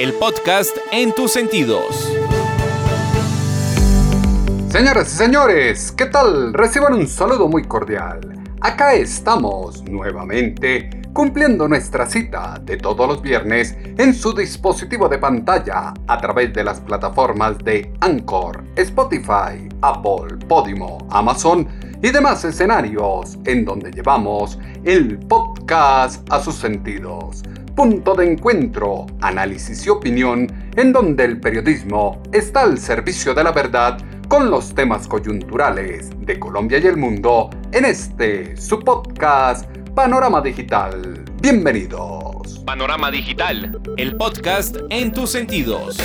el podcast en tus sentidos. Señoras y señores, ¿qué tal? Reciban un saludo muy cordial. Acá estamos nuevamente cumpliendo nuestra cita de todos los viernes en su dispositivo de pantalla a través de las plataformas de Anchor, Spotify, Apple, Podimo, Amazon y demás escenarios en donde llevamos el podcast a sus sentidos. Punto de encuentro, análisis y opinión en donde el periodismo está al servicio de la verdad con los temas coyunturales de Colombia y el mundo en este su podcast Panorama Digital. Bienvenidos. Panorama Digital, el podcast en tus sentidos.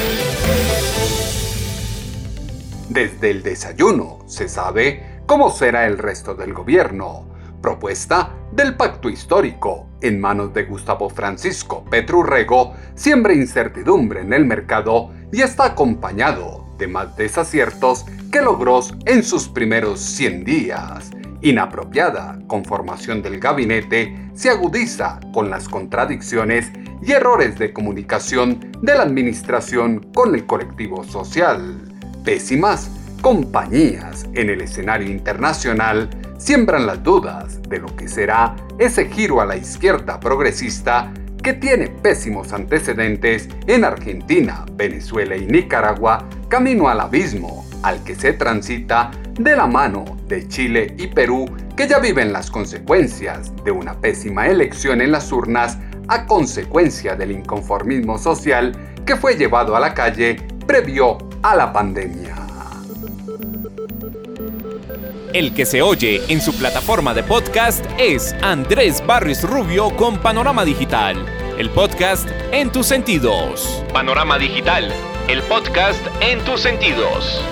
Desde el desayuno se sabe cómo será el resto del gobierno. Propuesta del pacto histórico en manos de Gustavo Francisco Petrurrego siembra incertidumbre en el mercado y está acompañado de más desaciertos que logró en sus primeros 100 días. Inapropiada conformación del gabinete se agudiza con las contradicciones y errores de comunicación de la administración con el colectivo social. Pésimas compañías en el escenario internacional siembran las dudas de lo que será ese giro a la izquierda progresista que tiene pésimos antecedentes en Argentina, Venezuela y Nicaragua, camino al abismo al que se transita de la mano de Chile y Perú, que ya viven las consecuencias de una pésima elección en las urnas a consecuencia del inconformismo social que fue llevado a la calle previo a la pandemia. El que se oye en su plataforma de podcast es Andrés Barris Rubio con Panorama Digital, el podcast en tus sentidos. Panorama Digital, el podcast en tus sentidos.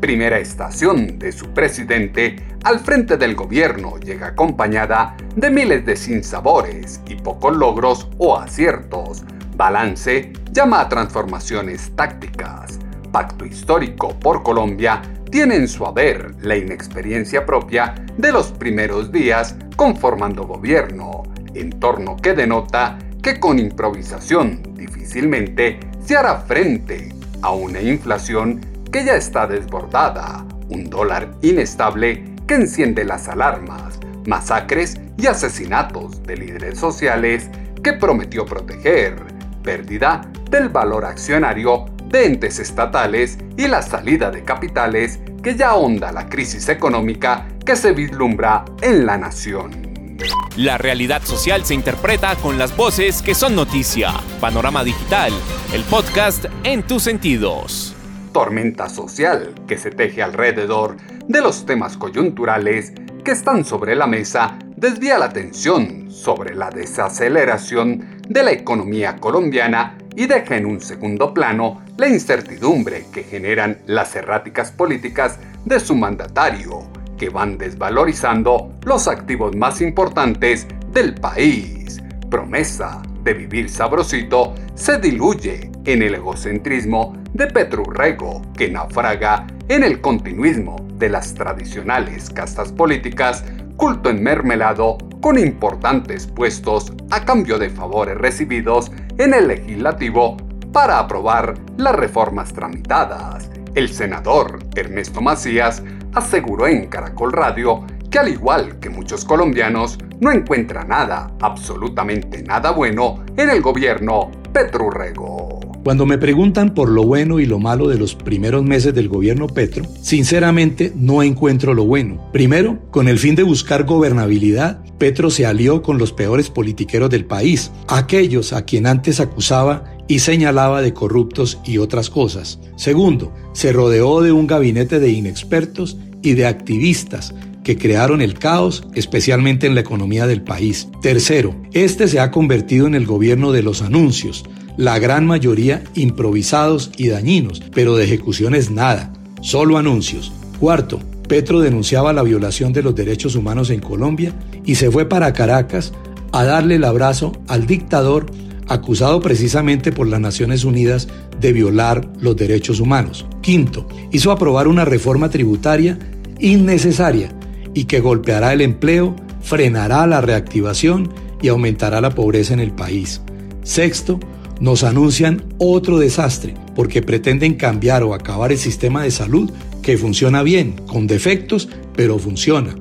Primera estación de su presidente al frente del gobierno llega acompañada de miles de sinsabores y pocos logros o aciertos. Balance llama a transformaciones tácticas. Pacto histórico por Colombia tiene en su haber la inexperiencia propia de los primeros días conformando gobierno, entorno que denota que con improvisación difícilmente se hará frente a una inflación que ya está desbordada, un dólar inestable que enciende las alarmas, masacres y asesinatos de líderes sociales que prometió proteger, pérdida del valor accionario de entes estatales y la salida de capitales que ya ahonda la crisis económica que se vislumbra en la nación. La realidad social se interpreta con las voces que son noticia. Panorama Digital, el podcast en tus sentidos. Tormenta social que se teje alrededor de los temas coyunturales que están sobre la mesa desvía la atención sobre la desaceleración de la economía colombiana y deja en un segundo plano la incertidumbre que generan las erráticas políticas de su mandatario, que van desvalorizando los activos más importantes del país. Promesa de vivir sabrosito se diluye en el egocentrismo de Petrurrego, que naufraga en el continuismo de las tradicionales castas políticas, culto enmermelado con importantes puestos a cambio de favores recibidos en el legislativo para aprobar las reformas tramitadas. El senador Ernesto Macías aseguró en Caracol Radio que al igual que muchos colombianos, no encuentra nada, absolutamente nada bueno en el gobierno Petrurrego. Cuando me preguntan por lo bueno y lo malo de los primeros meses del gobierno Petro, sinceramente no encuentro lo bueno. Primero, con el fin de buscar gobernabilidad, Petro se alió con los peores politiqueros del país, aquellos a quien antes acusaba y señalaba de corruptos y otras cosas. Segundo, se rodeó de un gabinete de inexpertos y de activistas que crearon el caos, especialmente en la economía del país. Tercero, este se ha convertido en el gobierno de los anuncios, la gran mayoría improvisados y dañinos, pero de ejecuciones nada, solo anuncios. Cuarto, Petro denunciaba la violación de los derechos humanos en Colombia y se fue para Caracas a darle el abrazo al dictador acusado precisamente por las Naciones Unidas de violar los derechos humanos. Quinto, hizo aprobar una reforma tributaria innecesaria y que golpeará el empleo, frenará la reactivación y aumentará la pobreza en el país. Sexto, nos anuncian otro desastre porque pretenden cambiar o acabar el sistema de salud que funciona bien, con defectos, pero funciona.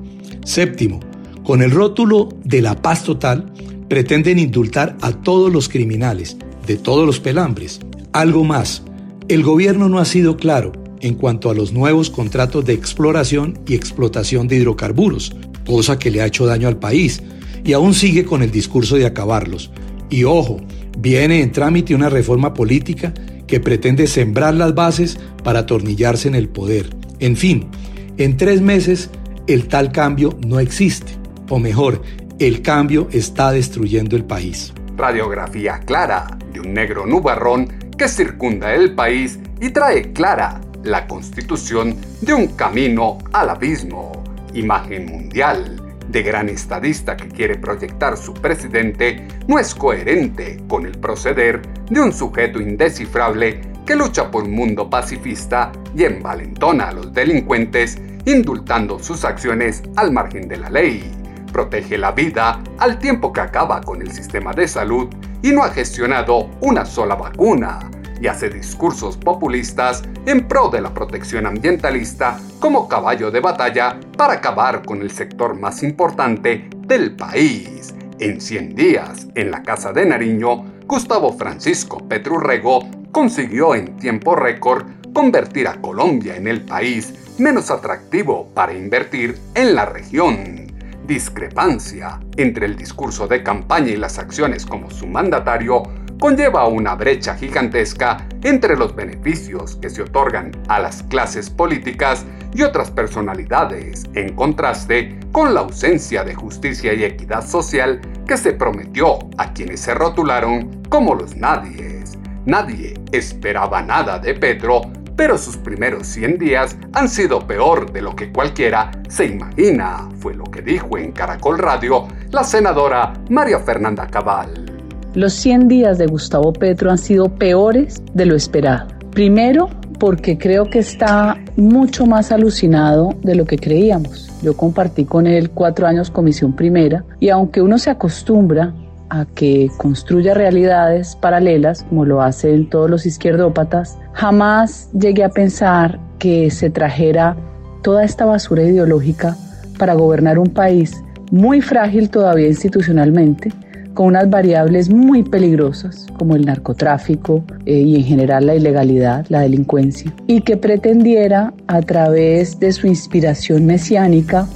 Séptimo, con el rótulo de la paz total, pretenden indultar a todos los criminales, de todos los pelambres. Algo más, el gobierno no ha sido claro en cuanto a los nuevos contratos de exploración y explotación de hidrocarburos, cosa que le ha hecho daño al país, y aún sigue con el discurso de acabarlos. Y ojo, viene en trámite una reforma política que pretende sembrar las bases para atornillarse en el poder. En fin, en tres meses el tal cambio no existe, o mejor, el cambio está destruyendo el país. Radiografía clara de un negro nubarrón que circunda el país y trae clara la constitución de un camino al abismo. Imagen mundial de gran estadista que quiere proyectar su presidente no es coherente con el proceder de un sujeto indescifrable que lucha por un mundo pacifista y envalentona a los delincuentes indultando sus acciones al margen de la ley. Protege la vida al tiempo que acaba con el sistema de salud y no ha gestionado una sola vacuna y hace discursos populistas en pro de la protección ambientalista como caballo de batalla para acabar con el sector más importante del país. En 100 días, en la Casa de Nariño, Gustavo Francisco Petrurrego consiguió en tiempo récord convertir a Colombia en el país menos atractivo para invertir en la región. Discrepancia entre el discurso de campaña y las acciones como su mandatario conlleva una brecha gigantesca entre los beneficios que se otorgan a las clases políticas y otras personalidades, en contraste con la ausencia de justicia y equidad social que se prometió a quienes se rotularon como los nadies. Nadie esperaba nada de Petro, pero sus primeros 100 días han sido peor de lo que cualquiera se imagina, fue lo que dijo en Caracol Radio la senadora María Fernanda Cabal. Los 100 días de Gustavo Petro han sido peores de lo esperado. Primero, porque creo que está mucho más alucinado de lo que creíamos. Yo compartí con él cuatro años comisión primera y aunque uno se acostumbra a que construya realidades paralelas, como lo hacen todos los izquierdópatas, jamás llegué a pensar que se trajera toda esta basura ideológica para gobernar un país muy frágil todavía institucionalmente, con unas variables muy peligrosas como el narcotráfico eh, y en general la ilegalidad, la delincuencia, y que pretendiera a través de su inspiración mesiánica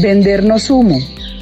vendernos humo,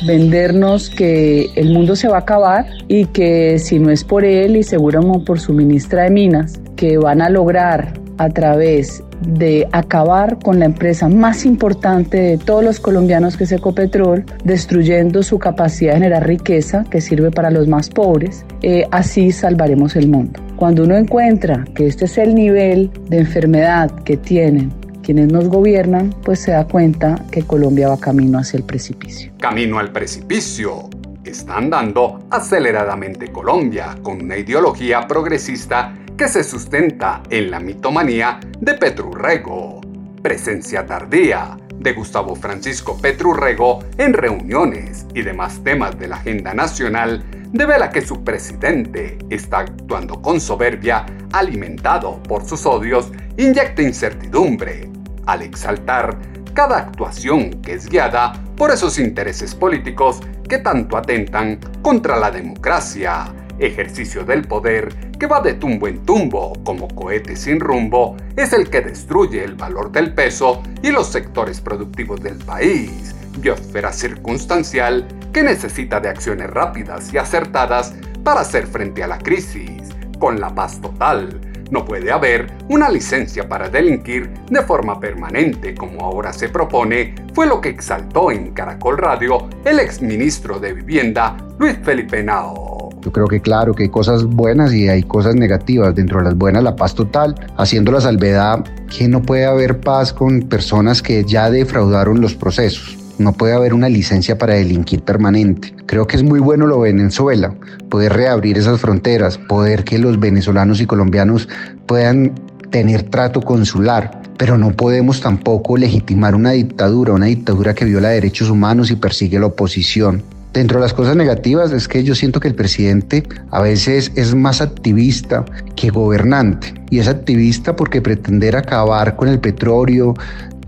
vendernos que el mundo se va a acabar y que si no es por él y seguramente por su ministra de Minas, que van a lograr a través de acabar con la empresa más importante de todos los colombianos que es Ecopetrol, destruyendo su capacidad de generar riqueza que sirve para los más pobres, eh, así salvaremos el mundo. Cuando uno encuentra que este es el nivel de enfermedad que tienen quienes nos gobiernan, pues se da cuenta que Colombia va camino hacia el precipicio. Camino al precipicio. Está andando aceleradamente Colombia con una ideología progresista que se sustenta en la mitomanía de Petrurrego. Presencia tardía de Gustavo Francisco Petrurrego en reuniones y demás temas de la agenda nacional devela que su presidente está actuando con soberbia, alimentado por sus odios, inyecta incertidumbre al exaltar cada actuación que es guiada por esos intereses políticos que tanto atentan contra la democracia ejercicio del poder que va de tumbo en tumbo como cohete sin rumbo, es el que destruye el valor del peso y los sectores productivos del país, biosfera circunstancial que necesita de acciones rápidas y acertadas para hacer frente a la crisis, con la paz total. No puede haber una licencia para delinquir de forma permanente como ahora se propone, fue lo que exaltó en Caracol Radio el exministro de Vivienda, Luis Felipe Nao. Yo creo que claro que hay cosas buenas y hay cosas negativas. Dentro de las buenas, la paz total, haciendo la salvedad que no puede haber paz con personas que ya defraudaron los procesos. No puede haber una licencia para delinquir permanente. Creo que es muy bueno lo de Venezuela, poder reabrir esas fronteras, poder que los venezolanos y colombianos puedan tener trato consular, pero no podemos tampoco legitimar una dictadura, una dictadura que viola derechos humanos y persigue la oposición. Dentro de las cosas negativas es que yo siento que el presidente a veces es más activista que gobernante. Y es activista porque pretender acabar con el petróleo,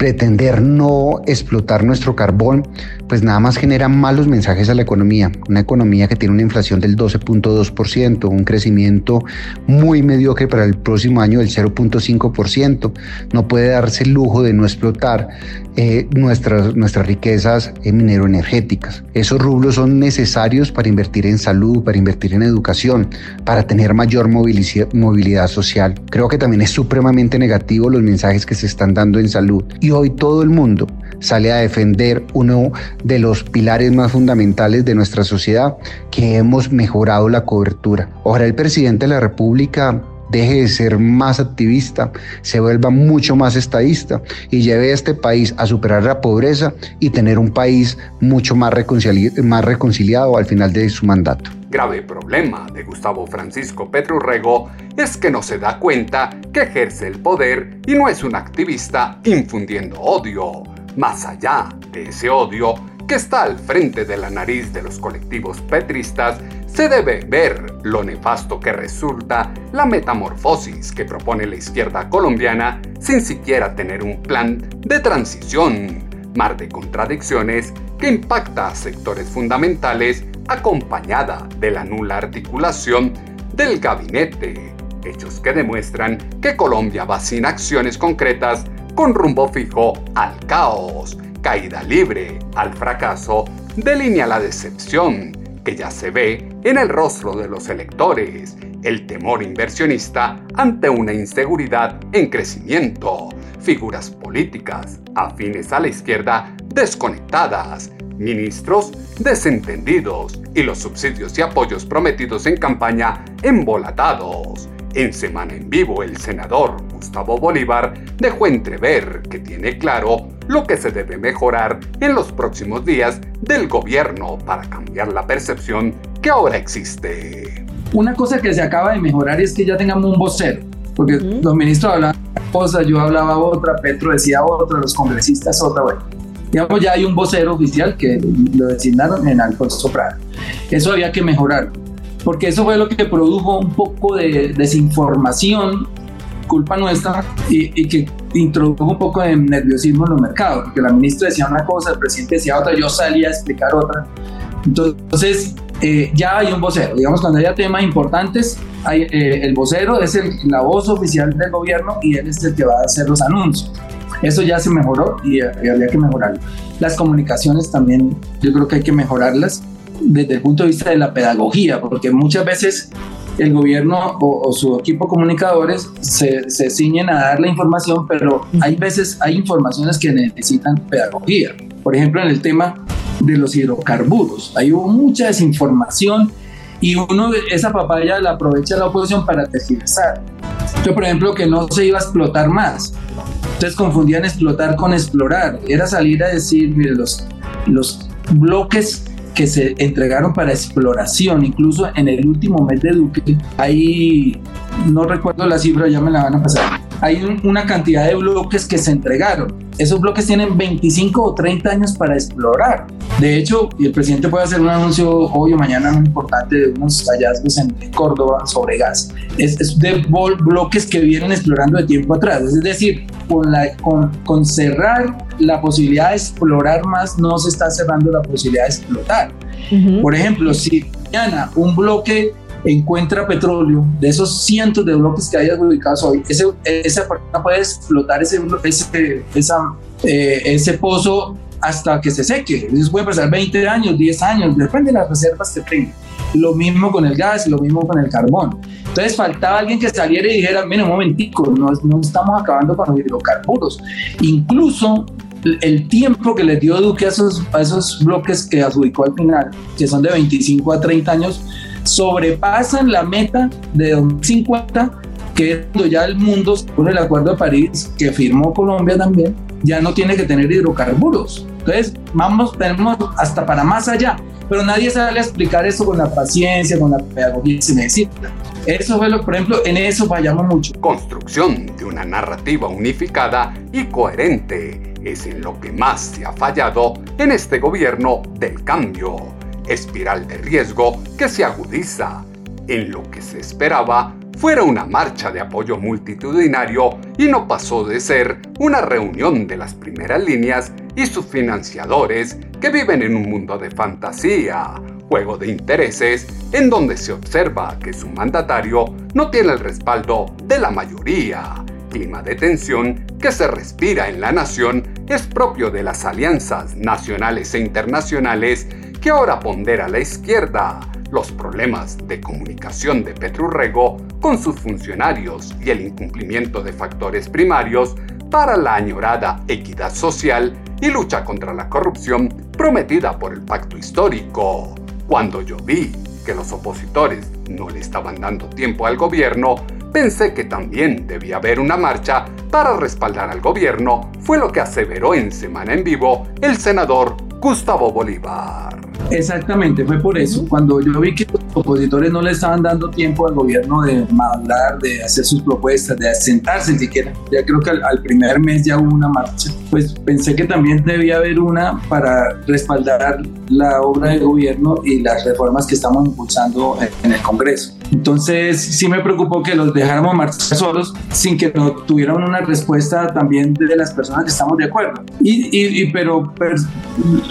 pretender no explotar nuestro carbón, pues nada más genera malos mensajes a la economía. Una economía que tiene una inflación del 12.2%, un crecimiento muy mediocre para el próximo año del 0.5%. No puede darse el lujo de no explotar eh, nuestras, nuestras riquezas minero-energéticas. Esos rublos son necesarios para invertir en salud, para invertir en educación, para tener mayor movilidad social. Creo que también es supremamente negativo los mensajes que se están dando en salud. Hoy todo el mundo sale a defender uno de los pilares más fundamentales de nuestra sociedad, que hemos mejorado la cobertura. Ojalá el presidente de la República deje de ser más activista, se vuelva mucho más estadista y lleve a este país a superar la pobreza y tener un país mucho más, más reconciliado al final de su mandato. Grave problema de Gustavo Francisco Rego es que no se da cuenta que ejerce el poder y no es un activista infundiendo odio. Más allá de ese odio que está al frente de la nariz de los colectivos petristas, se debe ver lo nefasto que resulta la metamorfosis que propone la izquierda colombiana sin siquiera tener un plan de transición, mar de contradicciones que impacta a sectores fundamentales acompañada de la nula articulación del gabinete, hechos que demuestran que Colombia va sin acciones concretas con rumbo fijo al caos, caída libre al fracaso, delinea la decepción que ya se ve en el rostro de los electores, el temor inversionista ante una inseguridad en crecimiento, figuras políticas afines a la izquierda desconectadas, ministros desentendidos y los subsidios y apoyos prometidos en campaña embolatados. En Semana en Vivo, el senador Gustavo Bolívar dejó entrever que tiene claro lo que se debe mejorar en los próximos días del gobierno para cambiar la percepción que ahora existe. Una cosa que se acaba de mejorar es que ya tengamos un vocero, porque los ministros hablaban cosas, yo hablaba otra, Petro decía otra, los congresistas otra, bueno. Digamos, ya hay un vocero oficial que lo designaron en Alfonso Prado. Eso había que mejorar, porque eso fue lo que produjo un poco de desinformación culpa nuestra y, que introdujo un poco de nerviosismo en los mercados, porque la ministra decía una cosa, el presidente decía otra, yo salía a explicar otra. Entonces, eh, ya hay un vocero. Digamos, cuando haya temas importantes, hay, eh, el vocero es el, la voz oficial del gobierno y él es el que va a hacer los anuncios. Eso ya se mejoró y, y habría que mejorarlo. Las comunicaciones también, yo creo que hay que mejorarlas desde el punto de vista de la pedagogía, porque muchas veces el gobierno o, su equipo comunicadores se, se, ciñen a dar la información, pero hay veces hay informaciones que necesitan pedagogía. Por ejemplo, en el tema de los hidrocarburos, hay mucha desinformación y uno esa papaya la aprovecha la oposición para tergiversar. Yo, por ejemplo, que no se iba a explotar más. Entonces confundían explotar con explorar. Era salir a decir, mire, los, los bloques que se entregaron para exploración, incluso en el último mes de Duque, ahí no recuerdo la cifra, ya me la van a pasar. Hay una cantidad de bloques que se entregaron. Esos bloques tienen 25 o 30 años para explorar. De hecho, el presidente puede hacer un anuncio hoy o mañana muy importante de unos hallazgos en Córdoba sobre gas. Es, es de bloques que vienen explorando de tiempo atrás. Es decir, con, la, con, con cerrar la posibilidad de explorar más, no se está cerrando la posibilidad de explotar. Por ejemplo, si mañana un bloque encuentra petróleo, de esos cientos de bloques que hay adjudicados hoy, ese, esa persona puede explotar ese, ese, esa, eh, ese pozo hasta que se seque. Eso puede pasar 20 años, 10 años, depende de las reservas que tenga. Lo mismo con el gas, lo mismo con el carbón. Entonces faltaba alguien que saliera y dijera, mira, un momentico, no, no estamos acabando con los hidrocarburos. Incluso el tiempo que le dio Duque a esos, a esos bloques que adjudicó al final, que son de 25 a 30 años, sobrepasan la meta de 2050, que es cuando ya el mundo, con el Acuerdo de París, que firmó Colombia también, ya no tiene que tener hidrocarburos. Entonces, vamos, tenemos hasta para más allá, pero nadie sabe explicar eso con la paciencia, con la pedagogía que se necesita. Eso fue lo, por ejemplo, en eso fallamos mucho. Construcción de una narrativa unificada y coherente es en lo que más se ha fallado en este gobierno del cambio. Espiral de riesgo que se agudiza. En lo que se esperaba fuera una marcha de apoyo multitudinario y no pasó de ser una reunión de las primeras líneas y sus financiadores que viven en un mundo de fantasía, juego de intereses, en donde se observa que su mandatario no tiene el respaldo de la mayoría. Clima de tensión que se respira en la nación es propio de las alianzas nacionales e internacionales que ahora pondera la izquierda los problemas de comunicación de Petrurrego con sus funcionarios y el incumplimiento de factores primarios para la añorada equidad social y lucha contra la corrupción prometida por el pacto histórico. Cuando yo vi que los opositores no le estaban dando tiempo al gobierno, pensé que también debía haber una marcha para respaldar al gobierno, fue lo que aseveró en Semana en Vivo el senador Gustavo Bolívar. Exactamente, fue por eso. Cuando yo vi que los opositores no le estaban dando tiempo al gobierno de hablar, de hacer sus propuestas, de asentarse siquiera, ya creo que al, primer mes ya hubo una marcha, pues pensé que también debía haber una para respaldar la obra de gobierno y las reformas que estamos impulsando en el Congreso. Entonces sí me preocupó que los dejáramos marchar solos sin que no tuvieran una respuesta también de las personas que estamos de acuerdo. Y, pero,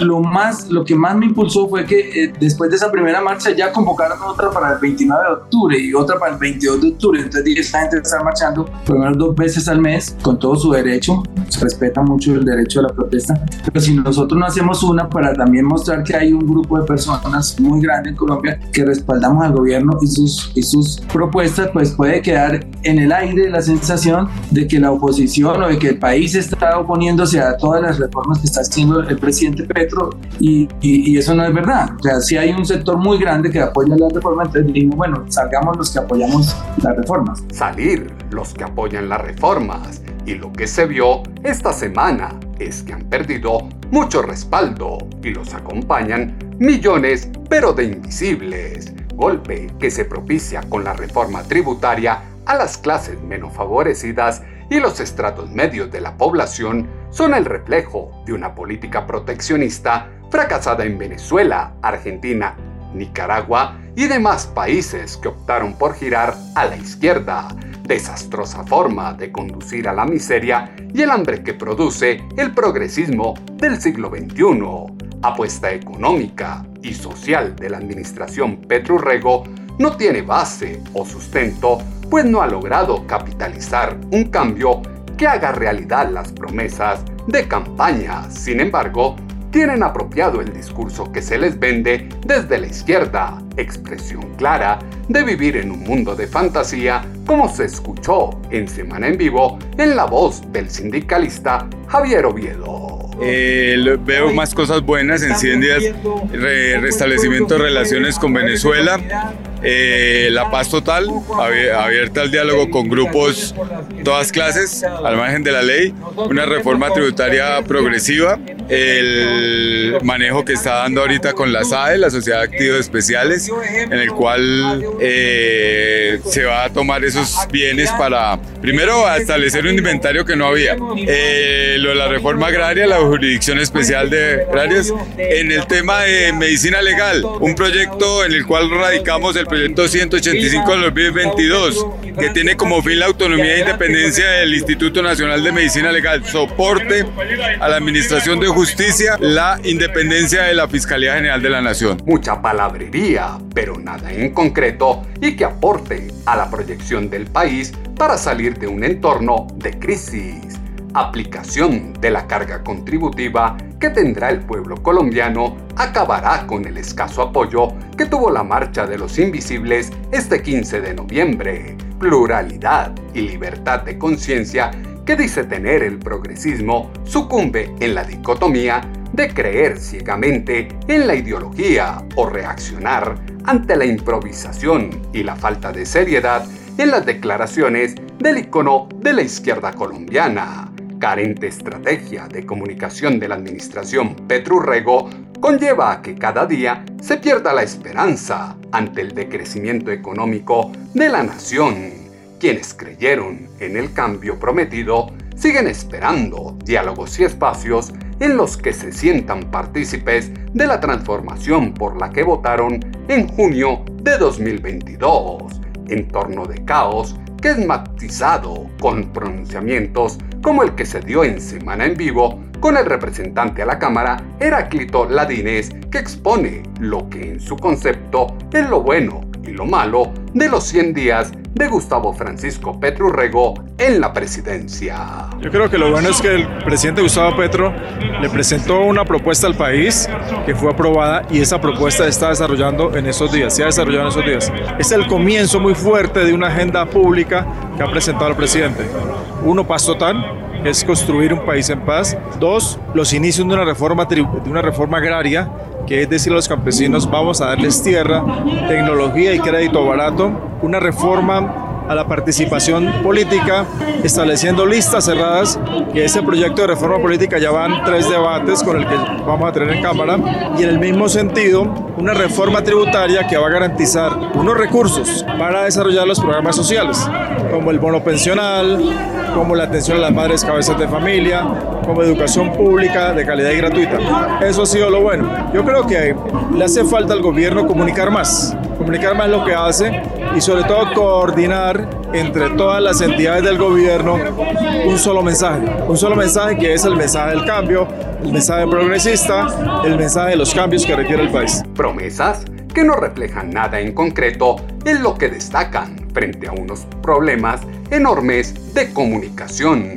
lo más, lo que más me impulsó fue que eh, después de esa primera marcha ya convocaron otra para el 29 de octubre y otra para el 22 de octubre. Entonces dije, esta gente está marchando por lo menos dos veces al mes con todo su derecho. Se respeta mucho el derecho a la protesta. Pero si nosotros no hacemos una para también mostrar que hay un grupo de personas muy grande en Colombia que respaldamos al gobierno y sus y sus propuestas, pues puede quedar en el aire la sensación de que la oposición o de que el país está oponiéndose a todas las reformas que está haciendo el presidente Petro y, y, eso no es verdad. O sea, si hay un sector muy grande que apoya las reformas, entonces dijimos, bueno, salgamos los que apoyamos las reformas. Salir los que apoyan las reformas. Y lo que se vio esta semana es que han perdido mucho respaldo y los acompañan millones, pero de invisibles golpe que se propicia con la reforma tributaria a las clases menos favorecidas y los estratos medios de la población son el reflejo de una política proteccionista fracasada en Venezuela, Argentina, Nicaragua y demás países que optaron por girar a la izquierda, desastrosa forma de conducir a la miseria y el hambre que produce el progresismo del siglo XXI apuesta económica y social de la administración Petrurrego no tiene base o sustento, pues no ha logrado capitalizar un cambio que haga realidad las promesas de campaña. Sin embargo, tienen apropiado el discurso que se les vende desde la izquierda, expresión clara de vivir en un mundo de fantasía, como se escuchó en Semana en Vivo en la voz del sindicalista Javier Oviedo. Eh, veo más cosas buenas en 100 días, restablecimiento de relaciones con Venezuela, eh, la paz total, abierta al diálogo con grupos, todas clases, al margen de la ley, una reforma tributaria progresiva, el manejo que está dando ahorita con la SAE, la Sociedad de Activos Especiales, en el cual eh, se va a tomar esos bienes para, primero, establecer un inventario que no había. Eh, lo de la reforma agraria, la jurisdicción especial de agrarias, en el tema de medicina legal, un proyecto en el cual radicamos el proyecto 185 del 2022, que tiene como fin la autonomía e independencia del Instituto Nacional de Medicina Legal, soporte a la Administración de Justicia, la independencia de la Fiscalía General de la Nación. Mucha palabrería, pero nada en concreto y que aporte a la proyección del país para salir de un entorno de crisis aplicación de la carga contributiva que tendrá el pueblo colombiano acabará con el escaso apoyo que tuvo la Marcha de los Invisibles este 15 de noviembre. Pluralidad y libertad de conciencia que dice tener el progresismo sucumbe en la dicotomía de creer ciegamente en la ideología o reaccionar ante la improvisación y la falta de seriedad en las declaraciones del icono de la izquierda colombiana. Carente estrategia de comunicación de la administración Petrurrego conlleva a que cada día se pierda la esperanza ante el decrecimiento económico de la nación. Quienes creyeron en el cambio prometido siguen esperando diálogos y espacios en los que se sientan partícipes de la transformación por la que votaron en junio de 2022, en torno de caos que es matizado con pronunciamientos como el que se dio en Semana en Vivo con el representante a la Cámara, Heráclito Ladines, que expone lo que en su concepto es lo bueno y lo malo de los 100 días de Gustavo Francisco Petro Rego en la presidencia. Yo creo que lo bueno es que el presidente Gustavo Petro le presentó una propuesta al país que fue aprobada y esa propuesta está desarrollando en esos días, se ha desarrollado en esos días. Es el comienzo muy fuerte de una agenda pública que ha presentado el presidente. Uno, paz total, es construir un país en paz. Dos, los inicios de una reforma, de una reforma agraria, que es decir a los campesinos, vamos a darles tierra, tecnología y crédito barato. Una reforma a la participación política, estableciendo listas cerradas, que ese proyecto de reforma política ya van tres debates con el que vamos a tener en Cámara, y en el mismo sentido, una reforma tributaria que va a garantizar unos recursos para desarrollar los programas sociales, como el bono pensional, como la atención a las madres cabezas de familia, como educación pública de calidad y gratuita. Eso ha sido lo bueno. Yo creo que le hace falta al gobierno comunicar más, comunicar más lo que hace y sobre todo coordinar entre todas las entidades del gobierno un solo mensaje, un solo mensaje que es el mensaje del cambio, el mensaje progresista, el mensaje de los cambios que requiere el país. Promesas que no reflejan nada en concreto en lo que destacan frente a unos problemas enormes de comunicación.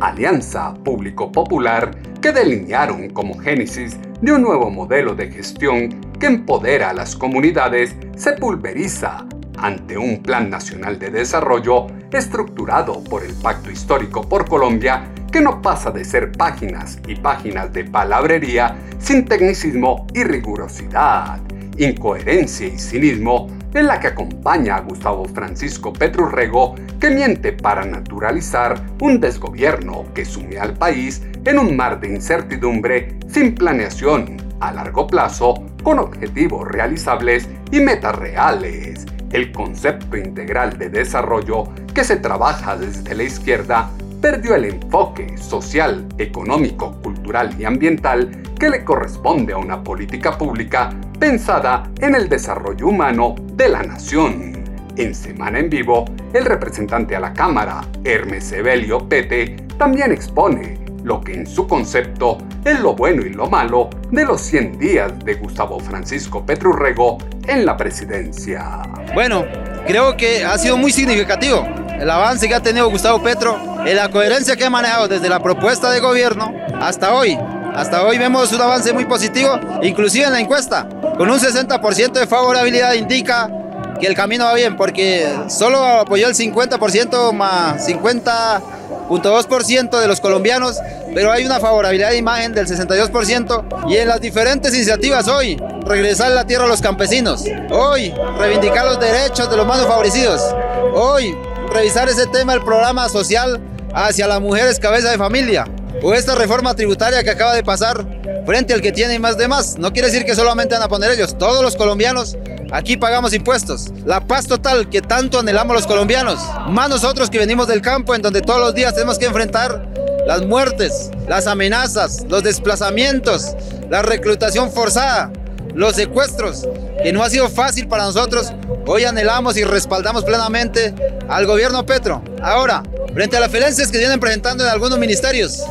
Alianza Público-Popular que delinearon como génesis de un nuevo modelo de gestión que empodera a las comunidades, se pulveriza ante un Plan Nacional de Desarrollo estructurado por el Pacto Histórico por Colombia que no pasa de ser páginas y páginas de palabrería sin tecnicismo y rigurosidad, incoherencia y cinismo en la que acompaña a Gustavo Francisco Petrurrego que miente para naturalizar un desgobierno que sume al país en un mar de incertidumbre sin planeación a largo plazo con objetivos realizables y metas reales el concepto integral de desarrollo que se trabaja desde la izquierda perdió el enfoque social, económico, cultural y ambiental que le corresponde a una política pública pensada en el desarrollo humano de la nación. En Semana en Vivo, el representante a la Cámara, Hermes Evelio Pete, también expone lo que en su concepto es lo bueno y lo malo de los 100 días de Gustavo Francisco Petrurrego en la presidencia. Bueno, creo que ha sido muy significativo el avance que ha tenido Gustavo Petro en la coherencia que ha manejado desde la propuesta de gobierno hasta hoy. Hasta hoy vemos un avance muy positivo, inclusive en la encuesta, con un 60% de favorabilidad indica que el camino va bien, porque solo apoyó el 50% más 50.2% de los colombianos, pero hay una favorabilidad de imagen del 62% y en las diferentes iniciativas hoy, regresar la tierra a los campesinos, hoy, reivindicar los derechos de los más favorecidos, hoy, revisar ese tema del programa social hacia las mujeres cabeza de familia, o esta reforma tributaria que acaba de pasar frente al que tiene más de más. No quiere decir que solamente van a poner ellos, todos los colombianos aquí pagamos impuestos. La paz total que tanto anhelamos los colombianos, más nosotros que venimos del campo en donde todos los días tenemos que enfrentar las muertes, las amenazas, los desplazamientos, la reclutación forzada, los secuestros, que no ha sido fácil para nosotros. Hoy anhelamos y respaldamos plenamente al gobierno Petro. Ahora, frente a las falencias que vienen presentando en algunos ministerios,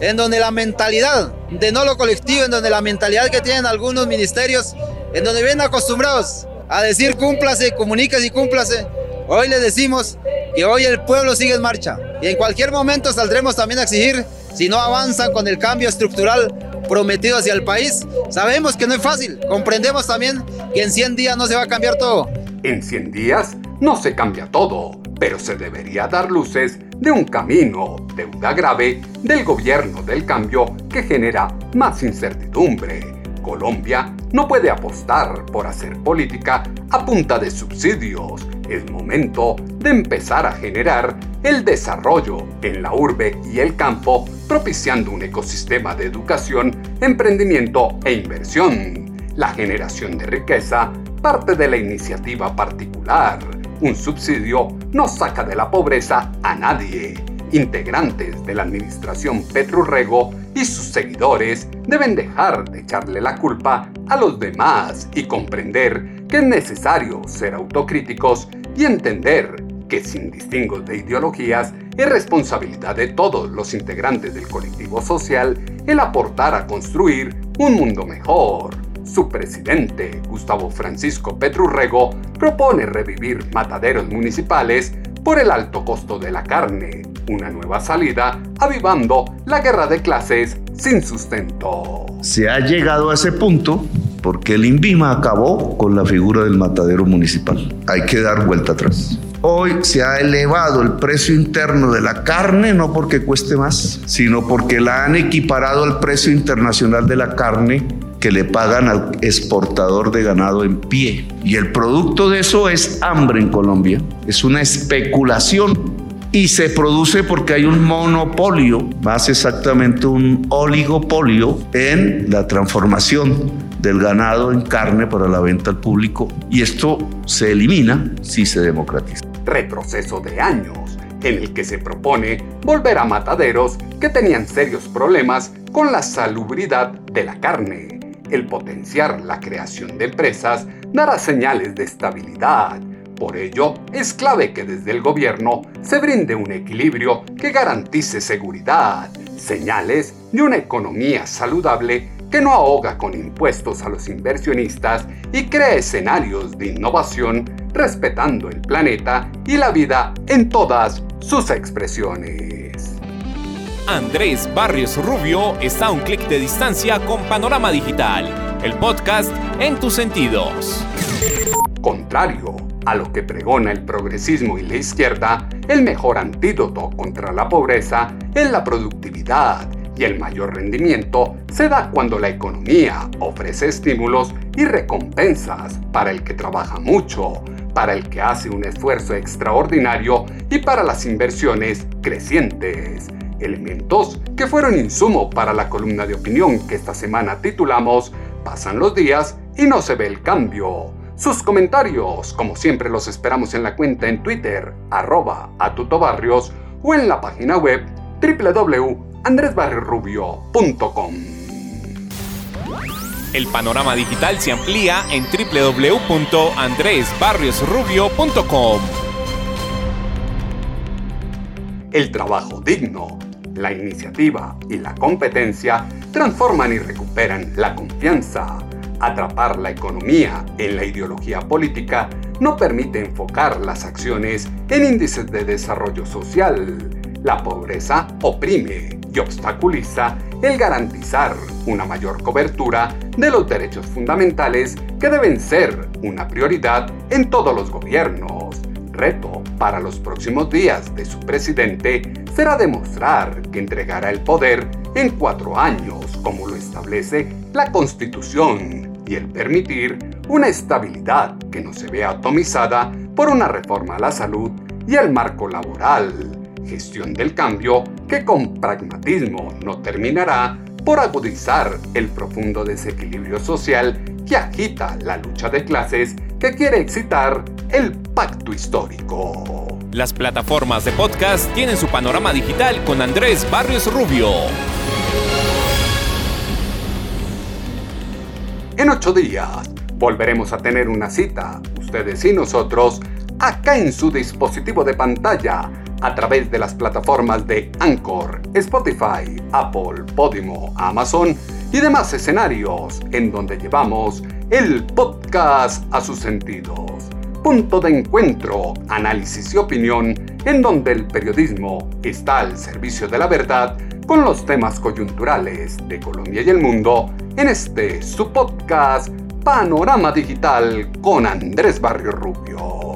en donde la mentalidad de no lo colectivo, en donde la mentalidad que tienen algunos ministerios, en donde vienen acostumbrados a decir cúmplase, comuníquese y cúmplase, hoy les decimos que hoy el pueblo sigue en marcha y en cualquier momento saldremos también a exigir si no avanzan con el cambio estructural prometido hacia el país. Sabemos que no es fácil, comprendemos también que en 100 días no se va a cambiar todo. En 100 días no se cambia todo pero se debería dar luces de un camino, deuda grave del gobierno del cambio que genera más incertidumbre. Colombia no puede apostar por hacer política a punta de subsidios. Es momento de empezar a generar el desarrollo en la urbe y el campo, propiciando un ecosistema de educación, emprendimiento e inversión. La generación de riqueza parte de la iniciativa particular. Un subsidio no saca de la pobreza a nadie. Integrantes de la administración Petrurrego y sus seguidores deben dejar de echarle la culpa a los demás y comprender que es necesario ser autocríticos y entender que sin distingos de ideologías es responsabilidad de todos los integrantes del colectivo social el aportar a construir un mundo mejor. Su presidente, Gustavo Francisco Petrurrego, propone revivir mataderos municipales por el alto costo de la carne, una nueva salida avivando la guerra de clases sin sustento. Se ha llegado a ese punto porque el INVIMA acabó con la figura del matadero municipal. Hay que dar vuelta atrás. Hoy se ha elevado el precio interno de la carne, no porque cueste más, sino porque la han equiparado al precio internacional de la carne que le pagan al exportador de ganado en pie. Y el producto de eso es hambre en Colombia, es una especulación y se produce porque hay un monopolio, más exactamente un oligopolio en la transformación del ganado en carne para la venta al público y esto se elimina si se democratiza. Retroceso de años en el que se propone volver a mataderos que tenían serios problemas con la salubridad de la carne. El potenciar la creación de empresas dará señales de estabilidad, por ello, es clave que desde el gobierno se brinde un equilibrio que garantice seguridad, señales de una economía saludable que no ahoga con impuestos a los inversionistas y crea escenarios de innovación respetando el planeta y la vida en todas sus expresiones. Andrés Barrios Rubio está a un clic de distancia con Panorama Digital, el podcast en tus sentidos. Contrario a lo que pregona el progresismo y la izquierda, el mejor antídoto contra la pobreza es la productividad y el mayor rendimiento se da cuando la economía ofrece estímulos y recompensas para el que trabaja mucho, para el que hace un esfuerzo extraordinario y para las inversiones crecientes. Elementos que fueron insumo para la columna de opinión que esta semana titulamos Pasan los días y no se ve el cambio sus comentarios, como siempre, los esperamos en la cuenta en Twitter, arroba atutobarrios, o en la página web www.andresbarriorubio.com. El panorama digital se amplía en www.andresbarriosrubio.com. El trabajo digno, la iniciativa y la competencia transforman y recuperan la confianza Atrapar la economía en la ideología política no permite enfocar las acciones en índices de desarrollo social. La pobreza oprime y obstaculiza el garantizar una mayor cobertura de los derechos fundamentales que deben ser una prioridad en todos los gobiernos. Reto para los próximos días de su presidente será demostrar que entregará el poder en cuatro años, como lo establece la Constitución y el permitir una estabilidad que no se vea atomizada por una reforma a la salud y el marco laboral, gestión del cambio que con pragmatismo no terminará por agudizar el profundo desequilibrio social que agita la lucha de clases que quiere excitar el pacto histórico. Las plataformas de podcast tienen su panorama digital con Andrés Barrios Rubio. En ocho días volveremos a tener una cita, ustedes y nosotros, acá en su dispositivo de pantalla, a través de las plataformas de Anchor, Spotify, Apple, Podimo, Amazon y demás escenarios en donde llevamos el podcast a sus sentidos. Punto de encuentro, análisis y opinión en donde el periodismo está al servicio de la verdad con los temas coyunturales de Colombia y el mundo en este su podcast Panorama Digital con Andrés Barrio Rubio.